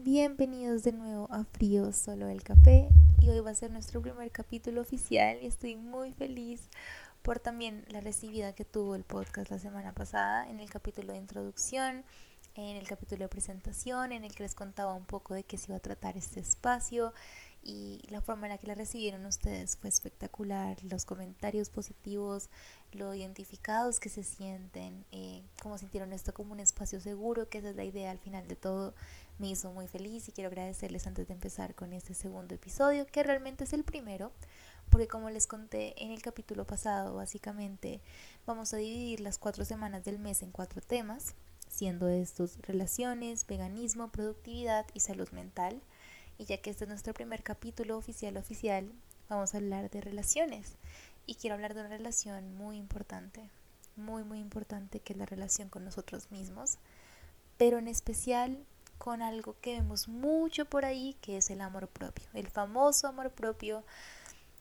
Bienvenidos de nuevo a Frío Solo el Café. Y hoy va a ser nuestro primer capítulo oficial y estoy muy feliz por también la recibida que tuvo el podcast la semana pasada en el capítulo de introducción, en el capítulo de presentación, en el que les contaba un poco de qué se iba a tratar este espacio. Y la forma en la que la recibieron ustedes fue espectacular, los comentarios positivos, lo identificados que se sienten, eh, cómo sintieron esto como un espacio seguro, que esa es la idea al final de todo, me hizo muy feliz y quiero agradecerles antes de empezar con este segundo episodio, que realmente es el primero, porque como les conté en el capítulo pasado, básicamente vamos a dividir las cuatro semanas del mes en cuatro temas, siendo estos relaciones, veganismo, productividad y salud mental. Y ya que este es nuestro primer capítulo oficial oficial, vamos a hablar de relaciones. Y quiero hablar de una relación muy importante, muy muy importante, que es la relación con nosotros mismos, pero en especial con algo que vemos mucho por ahí, que es el amor propio, el famoso amor propio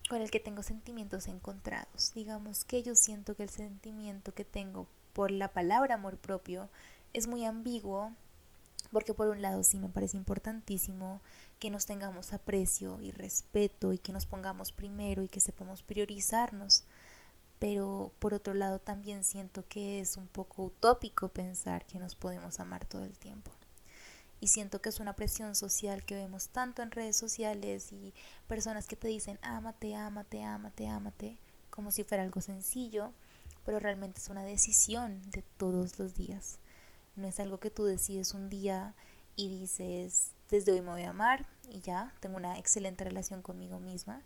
con el que tengo sentimientos encontrados. Digamos que yo siento que el sentimiento que tengo por la palabra amor propio es muy ambiguo, porque por un lado sí me parece importantísimo que nos tengamos aprecio y respeto y que nos pongamos primero y que sepamos priorizarnos. Pero por otro lado también siento que es un poco utópico pensar que nos podemos amar todo el tiempo. Y siento que es una presión social que vemos tanto en redes sociales y personas que te dicen ámate, ámate, ámate, ámate, como si fuera algo sencillo, pero realmente es una decisión de todos los días. No es algo que tú decides un día y dices, desde hoy me voy a amar y ya, tengo una excelente relación conmigo misma,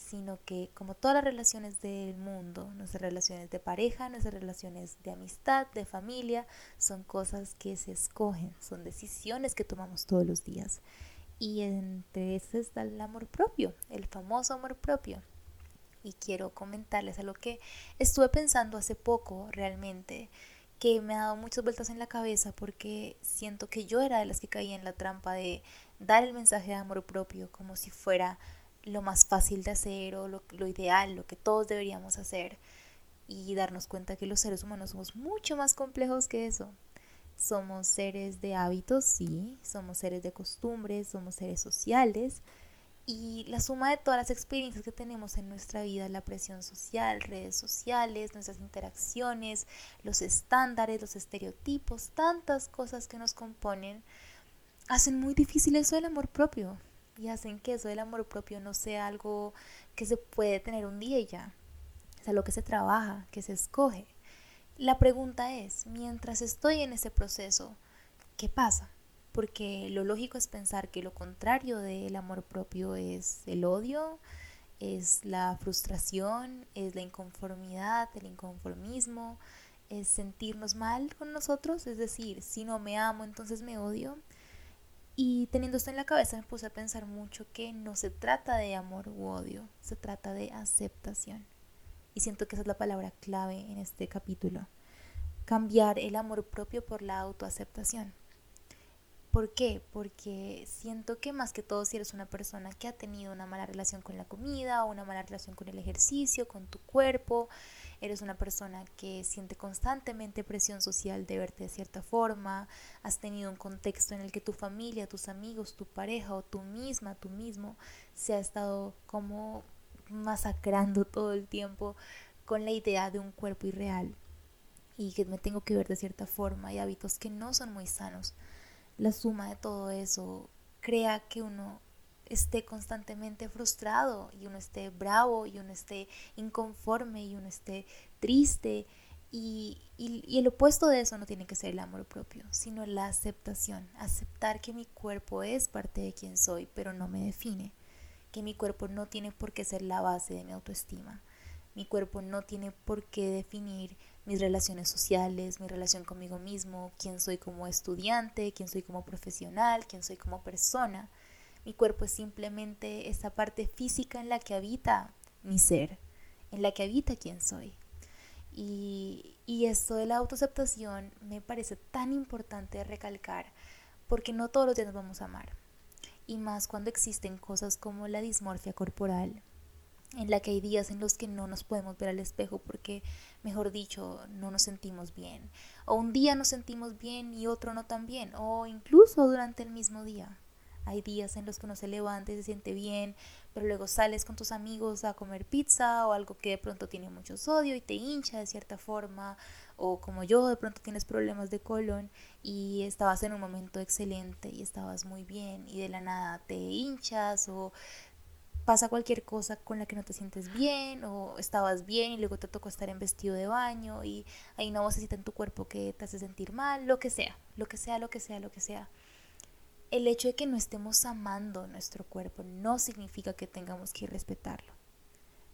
sino que como todas las relaciones del mundo, nuestras relaciones de pareja, nuestras relaciones de amistad, de familia, son cosas que se escogen, son decisiones que tomamos todos los días. Y entre esas está el amor propio, el famoso amor propio. Y quiero comentarles a lo que estuve pensando hace poco realmente que me ha dado muchas vueltas en la cabeza porque siento que yo era de las que caía en la trampa de dar el mensaje de amor propio como si fuera lo más fácil de hacer o lo, lo, ideal, lo que todos deberíamos hacer y darnos cuenta que los seres humanos somos mucho más complejos que eso. Somos seres de hábitos, sí, somos seres de costumbres, somos seres sociales, y la suma de todas las experiencias que tenemos en nuestra vida, la presión social, redes sociales, nuestras interacciones, los estándares, los estereotipos, tantas cosas que nos componen, hacen muy difícil eso del amor propio y hacen que eso del amor propio no sea algo que se puede tener un día y ya, es algo que se trabaja, que se escoge. La pregunta es, mientras estoy en ese proceso, ¿qué pasa? porque lo lógico es pensar que lo contrario del amor propio es el odio, es la frustración, es la inconformidad, el inconformismo, es sentirnos mal con nosotros, es decir, si no me amo, entonces me odio. Y teniendo esto en la cabeza me puse a pensar mucho que no se trata de amor u odio, se trata de aceptación. Y siento que esa es la palabra clave en este capítulo. Cambiar el amor propio por la autoaceptación. ¿Por qué? Porque siento que más que todo si eres una persona que ha tenido una mala relación con la comida o una mala relación con el ejercicio, con tu cuerpo, eres una persona que siente constantemente presión social de verte de cierta forma, has tenido un contexto en el que tu familia, tus amigos, tu pareja o tú misma, tú mismo, se ha estado como masacrando todo el tiempo con la idea de un cuerpo irreal y que me tengo que ver de cierta forma y hábitos que no son muy sanos la suma de todo eso crea que uno esté constantemente frustrado y uno esté bravo y uno esté inconforme y uno esté triste. Y, y, el opuesto de eso no tiene que ser el amor propio, sino la aceptación, aceptar que mi cuerpo es parte de quien soy, pero no me define, que mi cuerpo no tiene por qué ser la base de mi autoestima, mi cuerpo no tiene por qué definir mis relaciones sociales, mi relación conmigo mismo, quién soy como estudiante, quién soy como profesional, quién soy como persona. Mi cuerpo es simplemente esa parte física en la que habita mi ser, en la que habita quién soy. Y, y esto de la autoaceptación me parece tan importante recalcar porque no todos los días nos vamos a amar. Y más cuando existen cosas como la dismorfia corporal, en la que hay días en los que no nos podemos ver al espejo porque, mejor dicho, no nos sentimos bien. O un día nos sentimos bien y otro no tan bien. O incluso durante el mismo día. Hay días en los que uno se levanta y se siente bien, pero luego sales con tus amigos a comer pizza o algo que de pronto tiene mucho sodio y te hincha de cierta forma, o como yo, de pronto tienes problemas de colon y estabas en un momento excelente y estabas muy bien y de la nada te hinchas o pasa cualquier cosa con la que no te sientes bien o estabas bien y luego te tocó estar en vestido de baño y hay una vocecita en tu cuerpo que te hace sentir mal, lo que sea, lo que sea, lo que sea, lo que sea. El hecho de que no estemos amando nuestro cuerpo no significa que tengamos que respetarlo.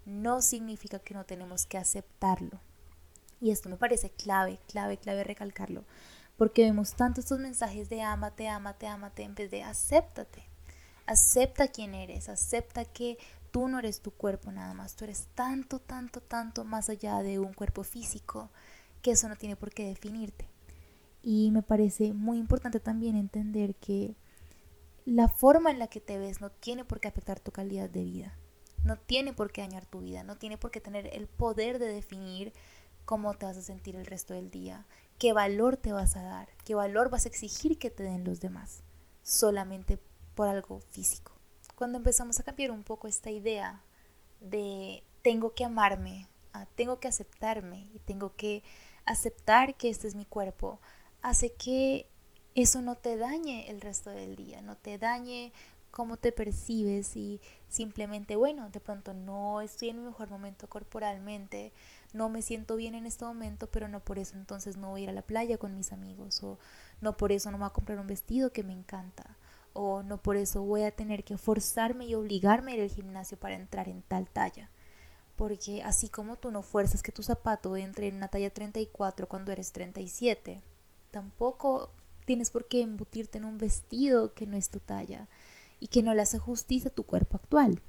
No significa que no tenemos que aceptarlo. Y esto me parece clave, clave, clave recalcarlo. Porque vemos tanto estos mensajes de ámate, ámate, ámate en vez de acéptate. Acepta quién eres, acepta que tú no eres tu cuerpo nada más, tú eres tanto, tanto, tanto más allá de un cuerpo físico que eso no tiene por qué definirte. Y me parece muy importante también entender que la forma en la que te ves no tiene por qué afectar tu calidad de vida, no tiene por qué dañar tu vida, no tiene por qué tener el poder de definir cómo te vas a sentir el resto del día, qué valor te vas a dar, qué valor vas a exigir que te den los demás, solamente por algo físico. Cuando empezamos a cambiar un poco esta idea de tengo que amarme, tengo que aceptarme y tengo que aceptar que este es mi cuerpo, hace que eso no te dañe el resto del día, no te dañe cómo te percibes y simplemente, bueno, de pronto no estoy en mi mejor momento corporalmente, no me siento bien en este momento, pero no por eso entonces no voy a ir a la playa con mis amigos o no por eso no me voy a comprar un vestido que me encanta o no por eso voy a tener que forzarme y obligarme a ir al gimnasio para entrar en tal talla. Porque así como tú no fuerzas que tu zapato entre en una talla 34 cuando eres 37, tampoco tienes por qué embutirte en un vestido que no es tu talla y que no le hace justicia a tu cuerpo actual.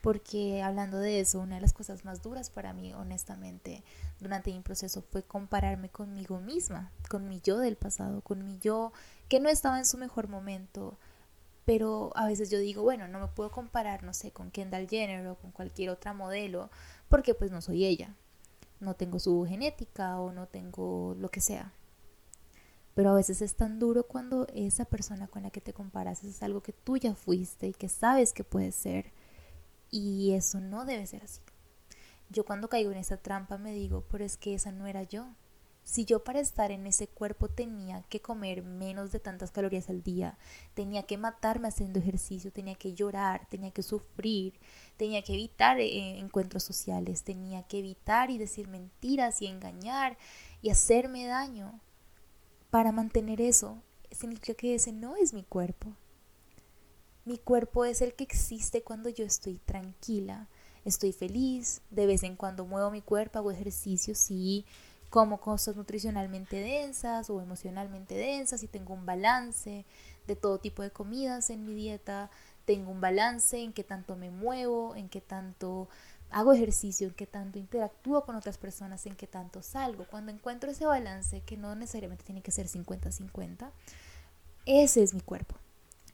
Porque hablando de eso, una de las cosas más duras para mí, honestamente, durante mi proceso fue compararme conmigo misma, con mi yo del pasado, con mi yo que no estaba en su mejor momento, pero a veces yo digo, bueno, no me puedo comparar, no sé, con Kendall Jenner o con cualquier otra modelo, porque pues no soy ella. No tengo su genética o no tengo lo que sea. Pero a veces es tan duro cuando esa persona con la que te comparas es algo que tú ya fuiste y que sabes que puede ser. Y eso no debe ser así. Yo cuando caigo en esa trampa me digo, pero es que esa no era yo. Si yo para estar en ese cuerpo tenía que comer menos de tantas calorías al día, tenía que matarme haciendo ejercicio, tenía que llorar, tenía que sufrir, tenía que evitar eh, encuentros sociales, tenía que evitar y decir mentiras y engañar y hacerme daño para mantener eso, significa que ese no es mi cuerpo. Mi cuerpo es el que existe cuando yo estoy tranquila, estoy feliz, de vez en cuando muevo mi cuerpo, hago ejercicio, sí, como cosas nutricionalmente densas o emocionalmente densas y tengo un balance de todo tipo de comidas en mi dieta, tengo un balance en qué tanto me muevo, en qué tanto hago ejercicio, en qué tanto interactúo con otras personas, en qué tanto salgo. Cuando encuentro ese balance, que no necesariamente tiene que ser 50-50, ese es mi cuerpo.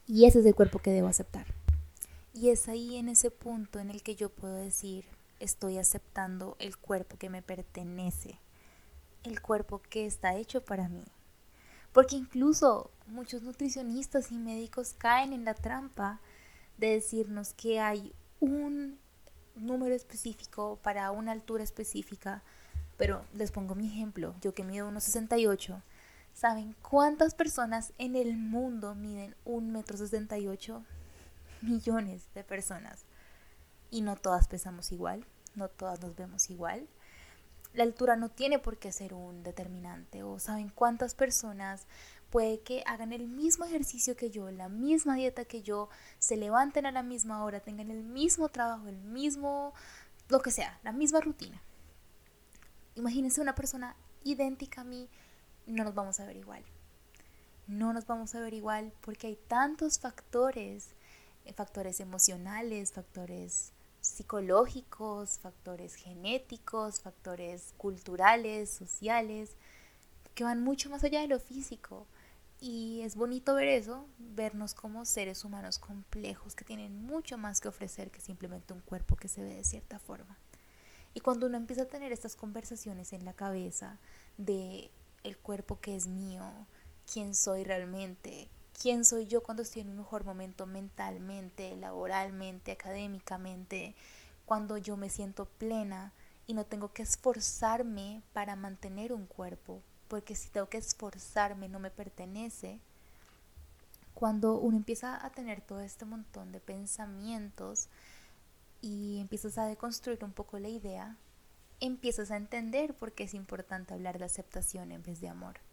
Y ese es el cuerpo que debo aceptar. Y es ahí en ese punto en el que yo puedo decir, estoy aceptando el cuerpo que me pertenece el cuerpo que está hecho para mí. Porque incluso muchos nutricionistas y médicos caen en la trampa de decirnos que hay un número específico para una altura específica. Pero les pongo mi ejemplo, yo que mido 1,68. ¿Saben cuántas personas en el mundo miden 1,68 Millones de personas. Y no todas pesamos igual, no todas nos vemos igual la altura no tiene por qué ser un determinante. O saben cuántas personas puede que hagan el mismo ejercicio que yo, la misma dieta que yo, se levanten a la misma hora, tengan el mismo trabajo, el mismo, lo que sea, la misma rutina. Imagínense una persona idéntica a mí, no nos vamos a ver igual. No nos vamos a ver igual porque hay tantos factores, eh, factores emocionales, factores psicológicos, factores genéticos, factores culturales, sociales, que van mucho más allá de lo físico. Y es bonito ver eso, vernos como seres humanos complejos que tienen mucho más que ofrecer que simplemente un cuerpo que se ve de cierta forma. Y cuando uno empieza a tener estas conversaciones en la cabeza de el cuerpo que es mío, quién soy realmente, quién soy yo cuando estoy en un mejor momento mentalmente, laboralmente, académicamente, cuando yo me siento plena y no tengo que esforzarme para mantener un cuerpo, porque si tengo que esforzarme no me pertenece. Cuando uno empieza a tener todo este montón de pensamientos y empiezas a deconstruir un poco la idea, empiezas a entender por qué es importante hablar de aceptación en vez de amor.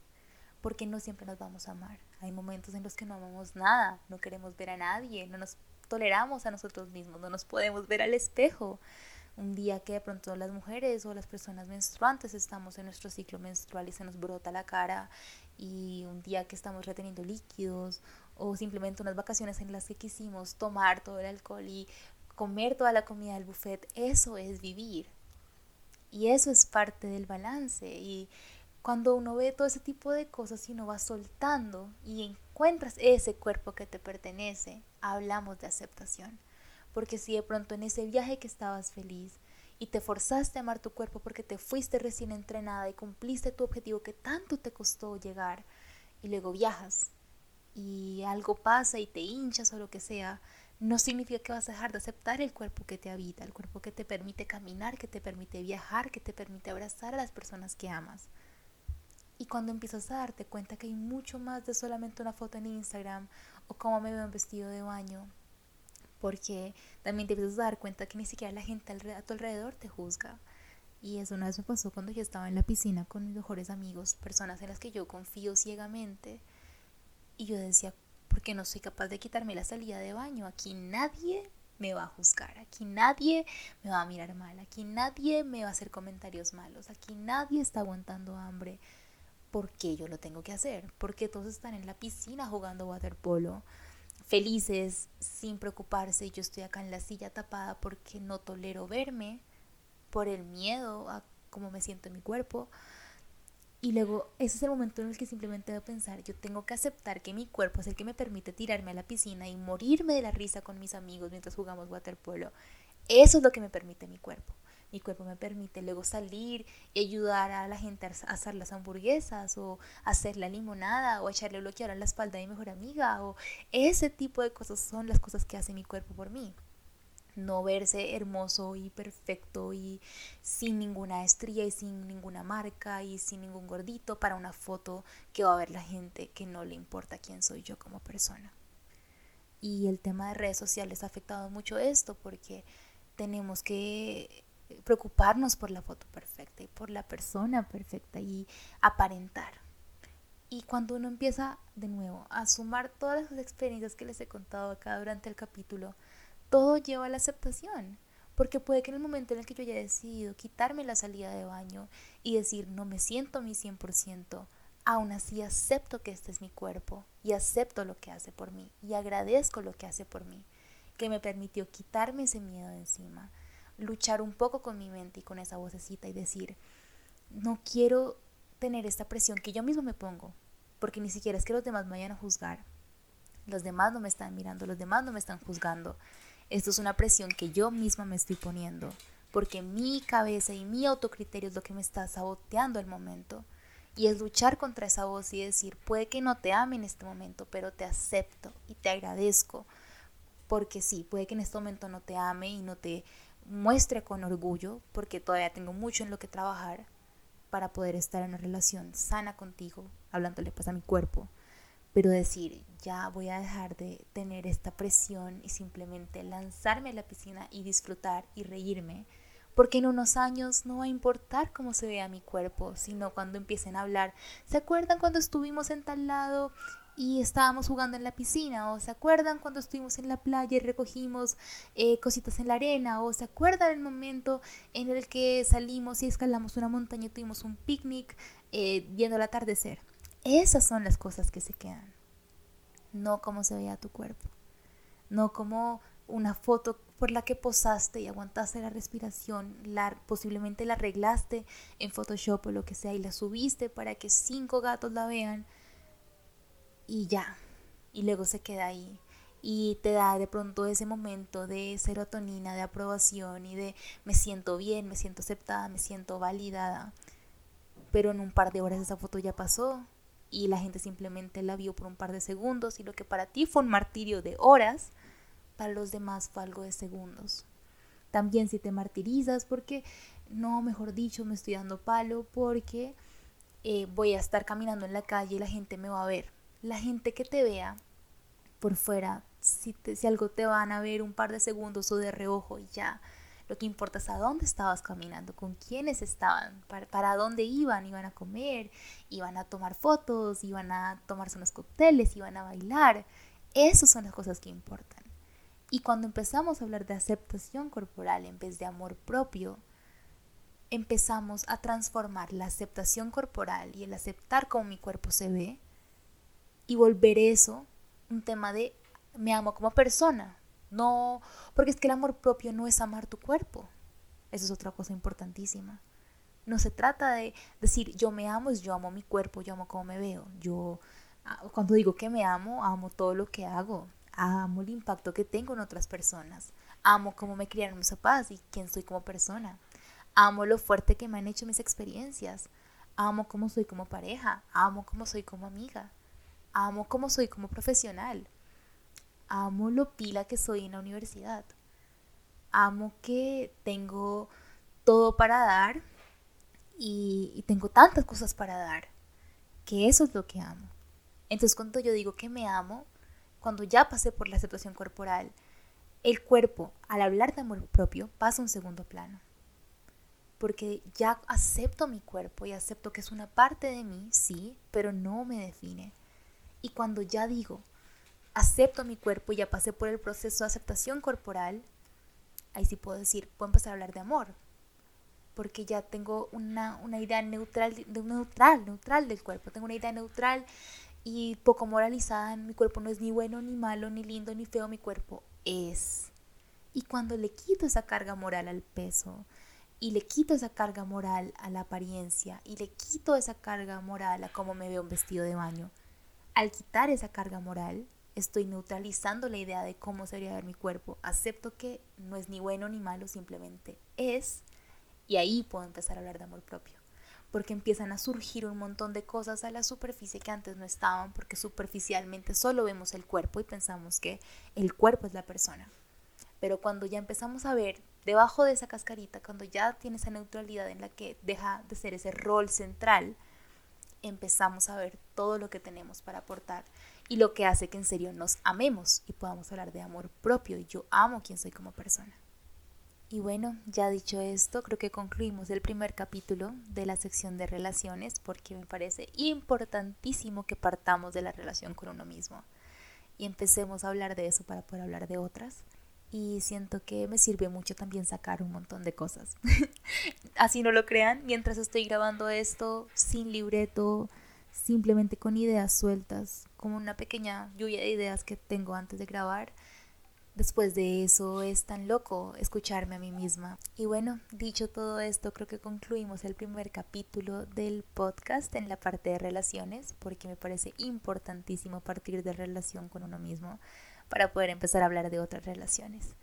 Porque no siempre nos vamos a amar. Hay momentos en los que no amamos nada, no queremos ver a nadie, no nos toleramos a nosotros mismos, no nos podemos ver al espejo. Un día que de pronto las mujeres o las personas menstruantes estamos en nuestro ciclo menstrual y se nos brota la cara y un día que estamos reteniendo líquidos o simplemente unas vacaciones en las que quisimos tomar todo el alcohol y comer toda la comida del buffet, eso es vivir. Y eso es parte del balance. Y cuando uno ve todo ese tipo de cosas y uno va soltando y encuentras ese cuerpo que te pertenece, hablamos de aceptación. Porque si de pronto en ese viaje que estabas feliz y te forzaste a amar tu cuerpo porque te fuiste recién entrenada y cumpliste tu objetivo que tanto te costó llegar y luego viajas y algo pasa y te hinchas o lo que sea, no significa que vas a dejar de aceptar el cuerpo que te habita, el cuerpo que te permite caminar, que te permite viajar, que te permite abrazar a las personas que amas. Y cuando empiezas a darte cuenta que hay mucho más de solamente una foto en Instagram o cómo me veo en vestido de baño, porque también te empiezas a dar cuenta que ni siquiera la gente a tu alrededor te juzga. Y eso una vez me pasó cuando yo estaba en la piscina con mis mejores amigos, personas en las que yo confío ciegamente. Y yo decía, ¿por qué no soy capaz de quitarme la salida de baño? Aquí nadie me va a juzgar, aquí nadie me va a mirar mal, aquí nadie me va a hacer comentarios malos, aquí nadie está aguantando hambre. ¿Por qué yo lo tengo que hacer? Porque todos están en la piscina jugando waterpolo felices, sin preocuparse. Yo estoy acá en la silla tapada porque no tolero verme, por el miedo a cómo me siento en mi cuerpo. Y luego ese es el momento en el que simplemente debo pensar, yo tengo que aceptar que mi cuerpo es el que me permite tirarme a la piscina y morirme de la risa con mis amigos mientras jugamos waterpolo. Eso es lo que me permite mi cuerpo mi cuerpo me permite luego salir y ayudar a la gente a hacer las hamburguesas o hacer la limonada o echarle bloquear a la espalda de mi mejor amiga o ese tipo de cosas son las cosas que hace mi cuerpo por mí. No verse hermoso y perfecto y sin ninguna estría y sin ninguna marca y sin ningún gordito para una foto que va a ver la gente que no le importa quién soy yo como persona. Y el tema de redes sociales ha afectado mucho esto porque tenemos que preocuparnos por la foto perfecta y por la persona perfecta y aparentar. Y cuando uno empieza de nuevo a sumar todas las experiencias que les he contado acá durante el capítulo, todo lleva a la aceptación. Porque puede que en el momento en el que yo haya decidido quitarme la salida de baño y decir no me siento a mi 100%, aún así acepto que este es mi cuerpo y acepto lo que hace por mí y agradezco lo que hace por mí, que me permitió quitarme ese miedo de encima, luchar un poco con mi mente y con esa vocecita y decir, no quiero tener esta presión que yo mismo me pongo, porque ni siquiera es que los demás me vayan a juzgar. Los demás no me están mirando, los demás no me están juzgando. Esto es una presión que yo misma me estoy poniendo, porque mi cabeza y mi autocriterio es lo que me está saboteando el momento. Y es luchar contra esa voz y decir, puede que no te ame en este momento, pero te acepto y te agradezco. Porque sí, puede que en este momento no te ame y no te muestre con orgullo, porque todavía tengo mucho en lo que trabajar para poder estar en una relación sana contigo, hablándole pues a mi cuerpo, pero decir, ya voy a dejar de tener esta presión y simplemente lanzarme a la piscina y disfrutar y reírme, porque en unos años no va a importar cómo se vea mi cuerpo, sino cuando empiecen a hablar, ¿se acuerdan cuando estuvimos en tal lado y estábamos jugando en la piscina, o se acuerdan cuando estuvimos en la playa y recogimos eh, cositas en la arena, o se acuerdan el momento en el que salimos y escalamos una montaña y tuvimos un picnic eh, viendo el atardecer. Esas son las cosas que se quedan, no como se veía tu cuerpo, no como una foto por la que posaste y aguantaste la respiración, la, posiblemente la arreglaste en Photoshop o lo que sea y la subiste para que cinco gatos la vean y ya, y luego se queda ahí y te da de pronto ese momento de serotonina, de aprobación y de me siento bien, me siento aceptada, me siento validada. Pero en un par de horas esa foto ya pasó y la gente simplemente la vio por un par de segundos y lo que para ti fue un martirio de horas, para los demás fue algo de segundos. También si te martirizas porque, no, mejor dicho, me estoy dando palo porque eh, voy a estar caminando en la calle y la gente me va a ver. La gente que te vea por fuera, si, si algo te van a ver un par de segundos o de reojo y ya, lo que importa es a dónde estabas caminando, con quiénes estaban, para, para, dónde iban, iban a comer, iban a tomar fotos, iban a tomarse unos cócteles, iban a bailar. Esas son las cosas que importan. Y cuando empezamos a hablar de aceptación corporal en vez de amor propio, empezamos a transformar la aceptación corporal y el aceptar cómo mi cuerpo se ve y volver eso un tema de me amo como persona. No, porque es que el amor propio no es amar tu cuerpo. Eso es otra cosa importantísima. No se trata de decir yo me amo, es yo amo mi cuerpo, yo amo cómo me veo. Yo, ah, cuando digo que me amo, amo todo lo que hago. Amo el impacto que tengo en otras personas. Amo cómo me criaron mis papás y quién soy como persona. Amo lo fuerte que me han hecho mis experiencias. Amo cómo soy como pareja. Amo cómo soy como amiga. Amo cómo soy como profesional. Amo lo pila que soy en la universidad. Amo que tengo todo para dar y tengo tantas cosas para dar que eso es lo que amo. Entonces cuando yo digo que me amo, cuando ya pasé por la aceptación corporal, el cuerpo, al hablar de amor propio, pasa a un segundo plano. Porque ya acepto mi cuerpo y acepto que es una parte de mí, sí, pero no me define. Y cuando ya digo, acepto mi cuerpo y ya pasé por el proceso de aceptación corporal, ahí sí puedo decir, puedo empezar a hablar de amor. Porque ya tengo una, una idea neutral, de, neutral, neutral del cuerpo. Tengo una idea neutral y poco moralizada. Mi cuerpo no es ni bueno, ni malo, ni lindo, ni feo. Mi cuerpo es. Y cuando le quito esa carga moral al peso, y le quito esa carga moral a la apariencia, y le quito esa carga moral a cómo me veo un vestido de baño, al quitar esa carga moral, estoy neutralizando la idea de cómo sería ver mi cuerpo. Acepto que no es ni bueno ni malo, simplemente es. Y ahí puedo empezar a hablar de amor propio. Porque empiezan a surgir un montón de cosas a la superficie que antes no estaban, porque superficialmente solo vemos el cuerpo y pensamos que el cuerpo es la persona. Pero cuando ya empezamos a ver debajo de esa cascarita, cuando ya tiene esa neutralidad en la que deja de ser ese rol central, empezamos a ver todo lo que tenemos para aportar y lo que hace que en serio nos amemos y podamos hablar de amor propio. Y yo amo quien soy como persona. Y bueno, ya dicho esto, creo que concluimos el primer capítulo de la sección de relaciones porque me parece importantísimo que partamos de la relación con uno mismo y empecemos a hablar de eso para poder hablar de otras y siento que me sirve mucho también sacar un montón de cosas. Así no lo crean, mientras estoy grabando esto sin libreto, simplemente con ideas sueltas, como una pequeña lluvia de ideas que tengo antes de grabar. Después de eso es tan loco escucharme a mí misma. Y bueno, dicho todo esto, creo que concluimos el primer capítulo del podcast en la parte de relaciones, porque me parece importantísimo partir de relación con uno mismo para poder empezar a hablar de otras relaciones.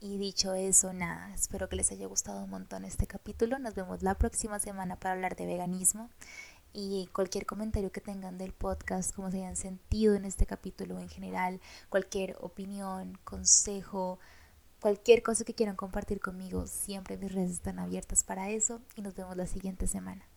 Y dicho eso, nada, espero que les haya gustado un montón este capítulo. Nos vemos la próxima semana para hablar de veganismo. Y cualquier comentario que tengan del podcast, cómo se hayan sentido en este capítulo en general, cualquier opinión, consejo, cualquier cosa que quieran compartir conmigo, siempre mis redes están abiertas para eso. Y nos vemos la siguiente semana.